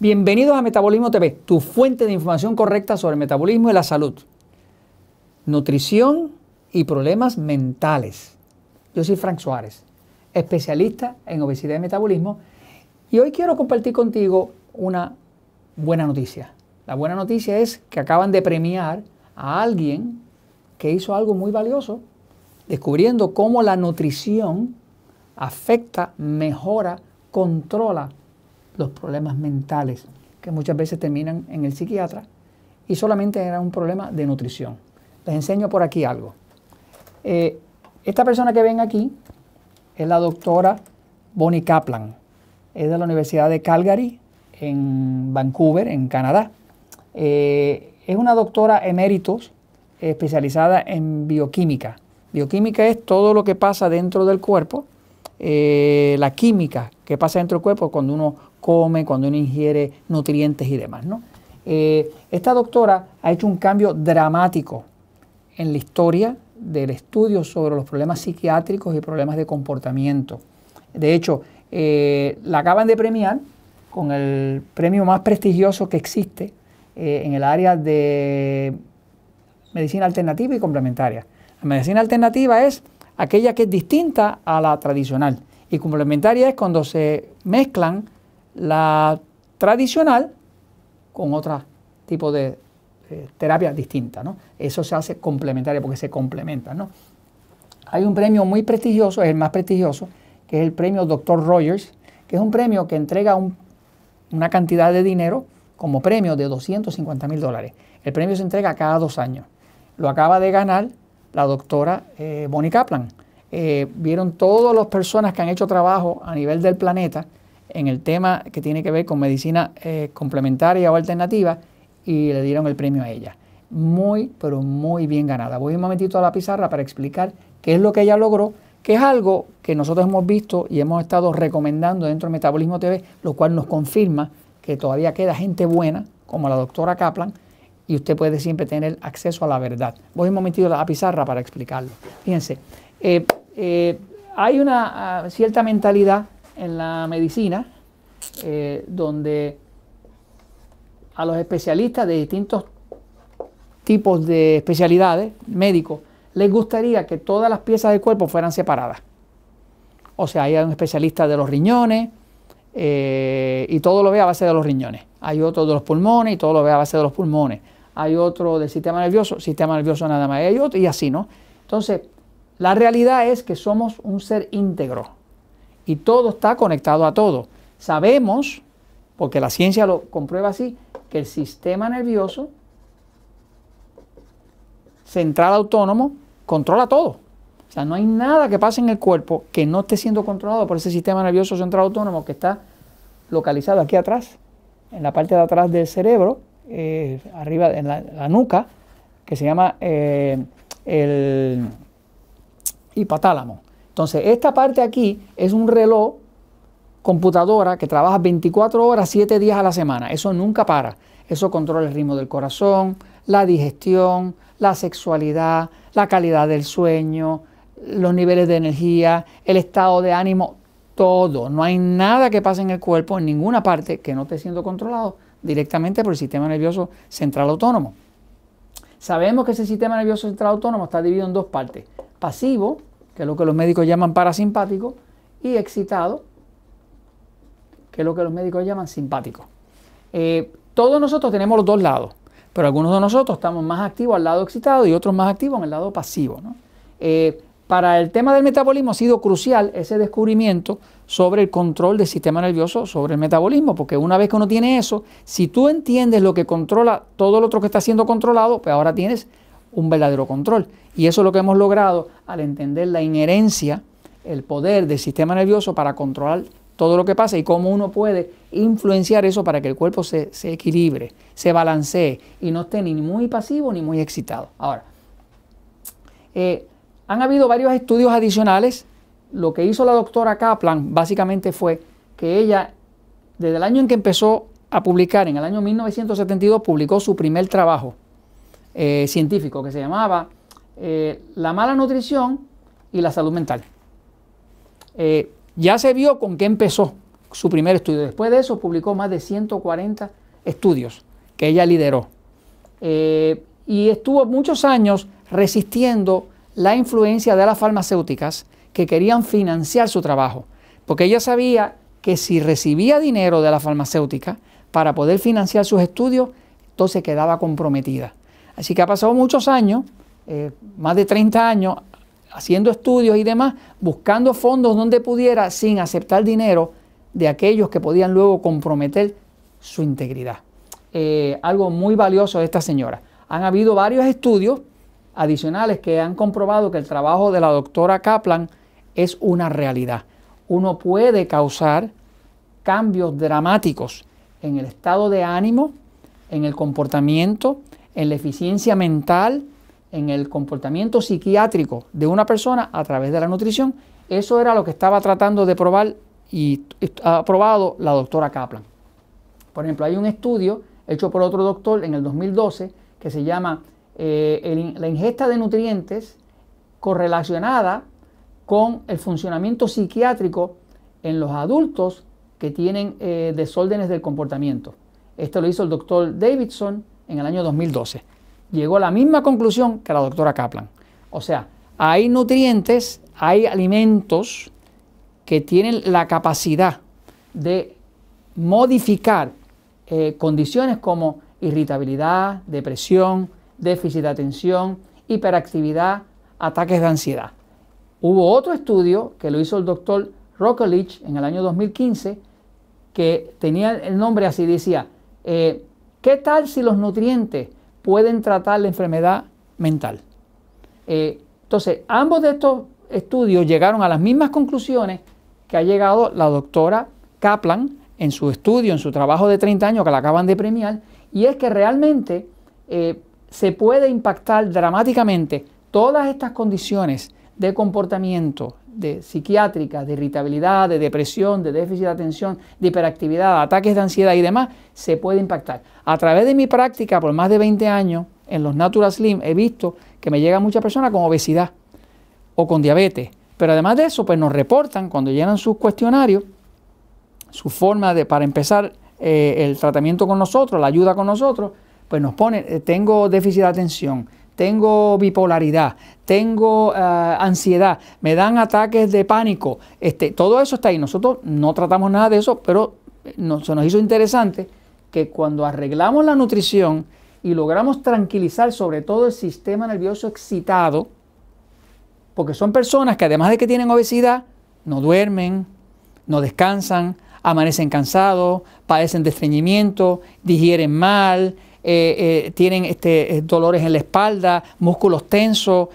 Bienvenidos a Metabolismo TV, tu fuente de información correcta sobre metabolismo y la salud, nutrición y problemas mentales. Yo soy Frank Suárez, especialista en obesidad y metabolismo, y hoy quiero compartir contigo una buena noticia. La buena noticia es que acaban de premiar a alguien que hizo algo muy valioso, descubriendo cómo la nutrición afecta, mejora, controla los problemas mentales que muchas veces terminan en el psiquiatra y solamente era un problema de nutrición. Les enseño por aquí algo. Eh, esta persona que ven aquí es la doctora Bonnie Kaplan. Es de la Universidad de Calgary, en Vancouver, en Canadá. Eh, es una doctora eméritos especializada en bioquímica. Bioquímica es todo lo que pasa dentro del cuerpo, eh, la química que pasa dentro del cuerpo cuando uno come, cuando uno ingiere nutrientes y demás. ¿no? Eh, esta doctora ha hecho un cambio dramático en la historia del estudio sobre los problemas psiquiátricos y problemas de comportamiento. De hecho, eh, la acaban de premiar con el premio más prestigioso que existe eh, en el área de medicina alternativa y complementaria. La medicina alternativa es aquella que es distinta a la tradicional y complementaria es cuando se mezclan la tradicional con otro tipo de eh, terapia distinta. ¿no? Eso se hace complementaria porque se complementan. ¿no? Hay un premio muy prestigioso, es el más prestigioso, que es el premio Dr. Rogers, que es un premio que entrega una cantidad de dinero como premio de 250 mil dólares. El premio se entrega cada dos años. Lo acaba de ganar la doctora eh, Bonnie Kaplan. Eh, vieron todas las personas que han hecho trabajo a nivel del planeta en el tema que tiene que ver con medicina eh, complementaria o alternativa y le dieron el premio a ella. Muy, pero muy bien ganada. Voy un momentito a la pizarra para explicar qué es lo que ella logró, que es algo que nosotros hemos visto y hemos estado recomendando dentro de Metabolismo TV, lo cual nos confirma que todavía queda gente buena, como la doctora Kaplan, y usted puede siempre tener acceso a la verdad. Voy un momentito a la pizarra para explicarlo. Fíjense, eh, eh, hay una ah, cierta mentalidad en la medicina, eh, donde a los especialistas de distintos tipos de especialidades médicos les gustaría que todas las piezas del cuerpo fueran separadas. O sea, hay un especialista de los riñones y todo lo ve a base de los riñones. Hay otro de los pulmones y todo lo ve a base de los pulmones. Hay otro del sistema nervioso, sistema nervioso nada más. hay otro y así, ¿no? Entonces, la realidad es que somos un ser íntegro y todo está conectado a todo. Sabemos, porque la ciencia lo comprueba así, que el sistema nervioso central autónomo controla todo. O sea, no hay nada que pase en el cuerpo que no esté siendo controlado por ese sistema nervioso central autónomo que está localizado aquí atrás, en la parte de atrás del cerebro, eh, arriba en la, nuca, que se llama eh, el hipotálamo. Entonces, esta parte aquí es un reloj computadora que trabaja 24 horas, 7 días a la semana. Eso nunca para. Eso controla el ritmo del corazón, la digestión, la sexualidad, la calidad del sueño, los niveles de energía, el estado de ánimo, todo. No hay nada que pase en el cuerpo, en ninguna parte, que no esté siendo controlado directamente por el sistema nervioso central autónomo. Sabemos que ese sistema nervioso central autónomo está dividido en dos partes. Pasivo, que es lo que los médicos llaman parasimpático, y excitado, que es lo que los médicos llaman simpático. Eh, todos nosotros tenemos los dos lados, pero algunos de nosotros estamos más activos al lado excitado y otros más activos en el lado pasivo. Eh, para el tema del metabolismo ha sido crucial ese descubrimiento sobre el control del sistema nervioso sobre el metabolismo, porque una vez que uno tiene eso, si tú entiendes lo que controla todo lo otro que está siendo controlado, pues ahora tienes un verdadero control. Y eso es lo que hemos logrado al entender la inherencia, el poder del sistema nervioso para controlar todo lo que pasa y cómo uno puede influenciar eso para que el cuerpo se, equilibre, se balancee y no esté ni muy pasivo ni muy excitado. Ahora, eh, han habido varios estudios adicionales. Lo que hizo la doctora Kaplan básicamente fue que ella, desde el año en que empezó a publicar, en el año 1972, publicó su primer trabajo eh, científico que se llamaba eh, La mala nutrición y la salud mental. Eh, ya se vio con qué empezó, su primer estudio. Después de eso publicó más de 140 estudios que ella lideró. Y estuvo muchos años resistiendo la influencia de las farmacéuticas que querían financiar su trabajo, porque ella sabía que si recibía dinero de la farmacéutica para poder financiar sus estudios, entonces quedaba comprometida. Así que ha pasado muchos años, eh, más de 30 años, haciendo estudios y demás, buscando fondos donde pudiera sin aceptar dinero de aquellos que podían luego comprometer su integridad. Eh, algo muy valioso de esta señora. Han habido varios estudios adicionales que han comprobado que el trabajo de la doctora Kaplan es una realidad. Uno puede causar cambios dramáticos en el estado de ánimo, en el comportamiento, en la eficiencia mental, en el comportamiento psiquiátrico de una persona a través de la nutrición. Eso era lo que estaba tratando de probar y ha probado la doctora Kaplan. Por ejemplo, hay un estudio hecho por otro doctor en el 2012 que se llama eh, la ingesta de nutrientes correlacionada con el funcionamiento psiquiátrico en los adultos que tienen eh, desórdenes del comportamiento. Esto lo hizo el doctor Davidson en el año 2012. Llegó a la misma conclusión que la doctora Kaplan. O sea, hay nutrientes, hay alimentos que tienen la capacidad de modificar eh, condiciones como irritabilidad, depresión, déficit de atención, hiperactividad, ataques de ansiedad. Hubo otro estudio que lo hizo el doctor Rockledge en el año 2015 que tenía el nombre así, decía, eh, ¿qué tal si los nutrientes pueden tratar la enfermedad mental? Eh, entonces, ambos de estos estudios llegaron a las mismas conclusiones que ha llegado la doctora Kaplan en su estudio, en su trabajo de 30 años que la acaban de premiar, y es que realmente eh, se puede impactar dramáticamente todas estas condiciones de comportamiento, de psiquiátrica, de irritabilidad, de depresión, de déficit de atención, de hiperactividad, ataques de ansiedad y demás, se puede impactar. A través de mi práctica por más de 20 años en los Natural Slim he visto que me llega mucha persona con obesidad o con diabetes pero además de eso, pues nos reportan cuando llenan sus cuestionarios, su forma de, para empezar eh, el tratamiento con nosotros, la ayuda con nosotros, pues nos ponen, eh, tengo déficit de atención, tengo bipolaridad, tengo eh, ansiedad, me dan ataques de pánico, este, todo eso está ahí. Nosotros no tratamos nada de eso, pero no, se nos hizo interesante que cuando arreglamos la nutrición y logramos tranquilizar sobre todo el sistema nervioso excitado, porque son personas que además de que tienen obesidad, no duermen, no descansan, amanecen cansados, padecen de estreñimiento, digieren mal, eh, eh, tienen este, eh, dolores en la espalda, músculos tensos,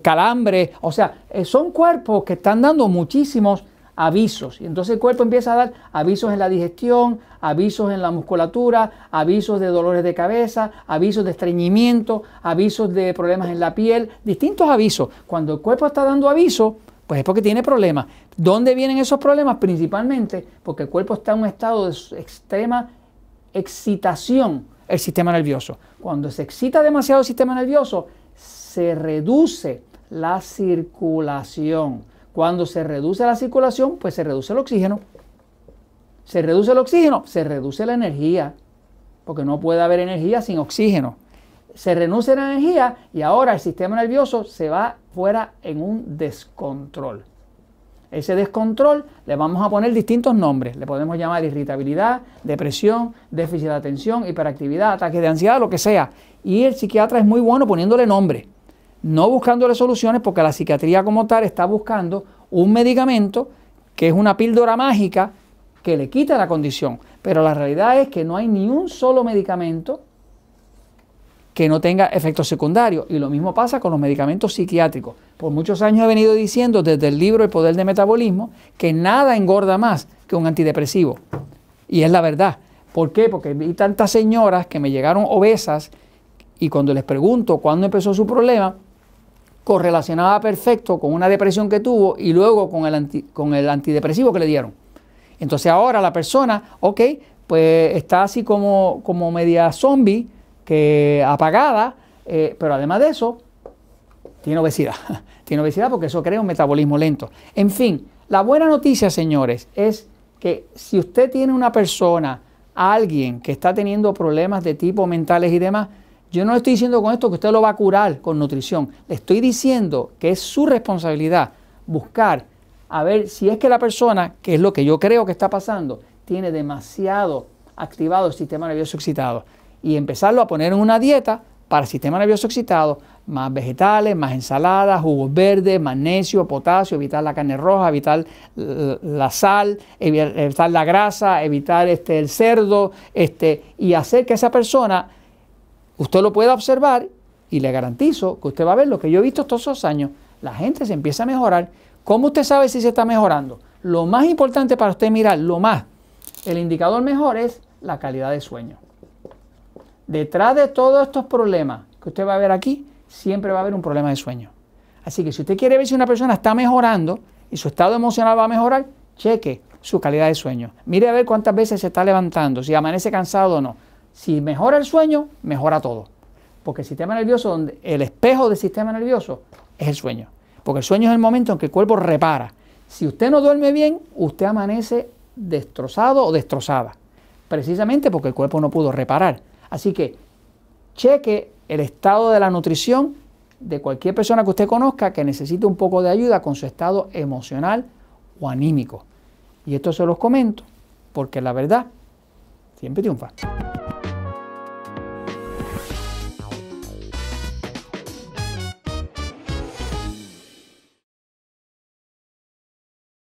calambre, o sea, son cuerpos que están dando muchísimos avisos. Y entonces el cuerpo empieza a dar avisos en la digestión, avisos en la musculatura, avisos de dolores de cabeza, avisos de estreñimiento, avisos de problemas en la piel, distintos avisos. Cuando el cuerpo está dando avisos, pues es porque tiene problemas. ¿Dónde vienen esos problemas? Principalmente porque el cuerpo está en un estado de extrema excitación, el sistema nervioso. Cuando se excita demasiado el sistema nervioso, se reduce la circulación cuando se reduce la circulación, pues se reduce el oxígeno. Se reduce el oxígeno, se reduce la energía, porque no puede haber energía sin oxígeno. Se reduce la energía y ahora el sistema nervioso se va fuera en un descontrol. Ese descontrol le vamos a poner distintos nombres. Le podemos llamar irritabilidad, depresión, déficit de atención, hiperactividad, ataque de ansiedad, lo que sea. Y el psiquiatra es muy bueno poniéndole nombre no buscándole soluciones porque la psiquiatría como tal está buscando un medicamento que es una píldora mágica que le quita la condición. Pero la realidad es que no hay ni un solo medicamento que no tenga efectos secundarios. Y lo mismo pasa con los medicamentos psiquiátricos. Por muchos años he venido diciendo desde el libro El Poder del Metabolismo que nada engorda más que un antidepresivo. Y es la verdad. ¿Por qué? Porque vi tantas señoras que me llegaron obesas y cuando les pregunto cuándo empezó su problema, correlacionaba perfecto con una depresión que tuvo y luego con el, con el antidepresivo que le dieron. Entonces ahora la persona, ok, pues está así como, como media zombie, que apagada, eh, pero además de eso, tiene obesidad. tiene obesidad porque eso crea un metabolismo lento. En fin, La buena noticia, señores, es que si usted tiene una persona, alguien que está teniendo problemas de tipo mentales y demás, yo no le estoy diciendo con esto que usted lo va a curar con nutrición. Le estoy diciendo que es su responsabilidad buscar a ver si es que la persona, que es lo que yo creo que está pasando, tiene demasiado activado el sistema nervioso excitado y empezarlo a poner en una dieta para el sistema nervioso excitado, más vegetales, más ensaladas, jugos verdes, magnesio, potasio, evitar la carne roja, evitar la sal, evitar la grasa, evitar este, el cerdo, este, y hacer que esa persona, usted lo pueda observar y le garantizo que usted va a ver lo que yo he visto todos esos años, la gente se empieza a mejorar. ¿Cómo usted sabe si se está mejorando? Lo más importante para usted mirar, lo más, el indicador mejor es la calidad de sueño. Detrás de todos estos problemas que usted va a ver aquí, siempre va a haber un problema de sueño. Así que si usted quiere ver si una persona está mejorando y su estado emocional va a mejorar, cheque su calidad de sueño. Mire a ver cuántas veces se está levantando, si amanece cansado o no. Si mejora el sueño, mejora todo. Porque el sistema nervioso, el espejo del sistema nervioso es el sueño. Porque el sueño es el momento en que el cuerpo repara. Si usted no duerme bien, usted amanece destrozado o destrozada. Precisamente porque el cuerpo no pudo reparar. Así que cheque el estado de la nutrición de cualquier persona que usted conozca que necesite un poco de ayuda con su estado emocional o anímico. Y esto se los comento porque la verdad siempre triunfa.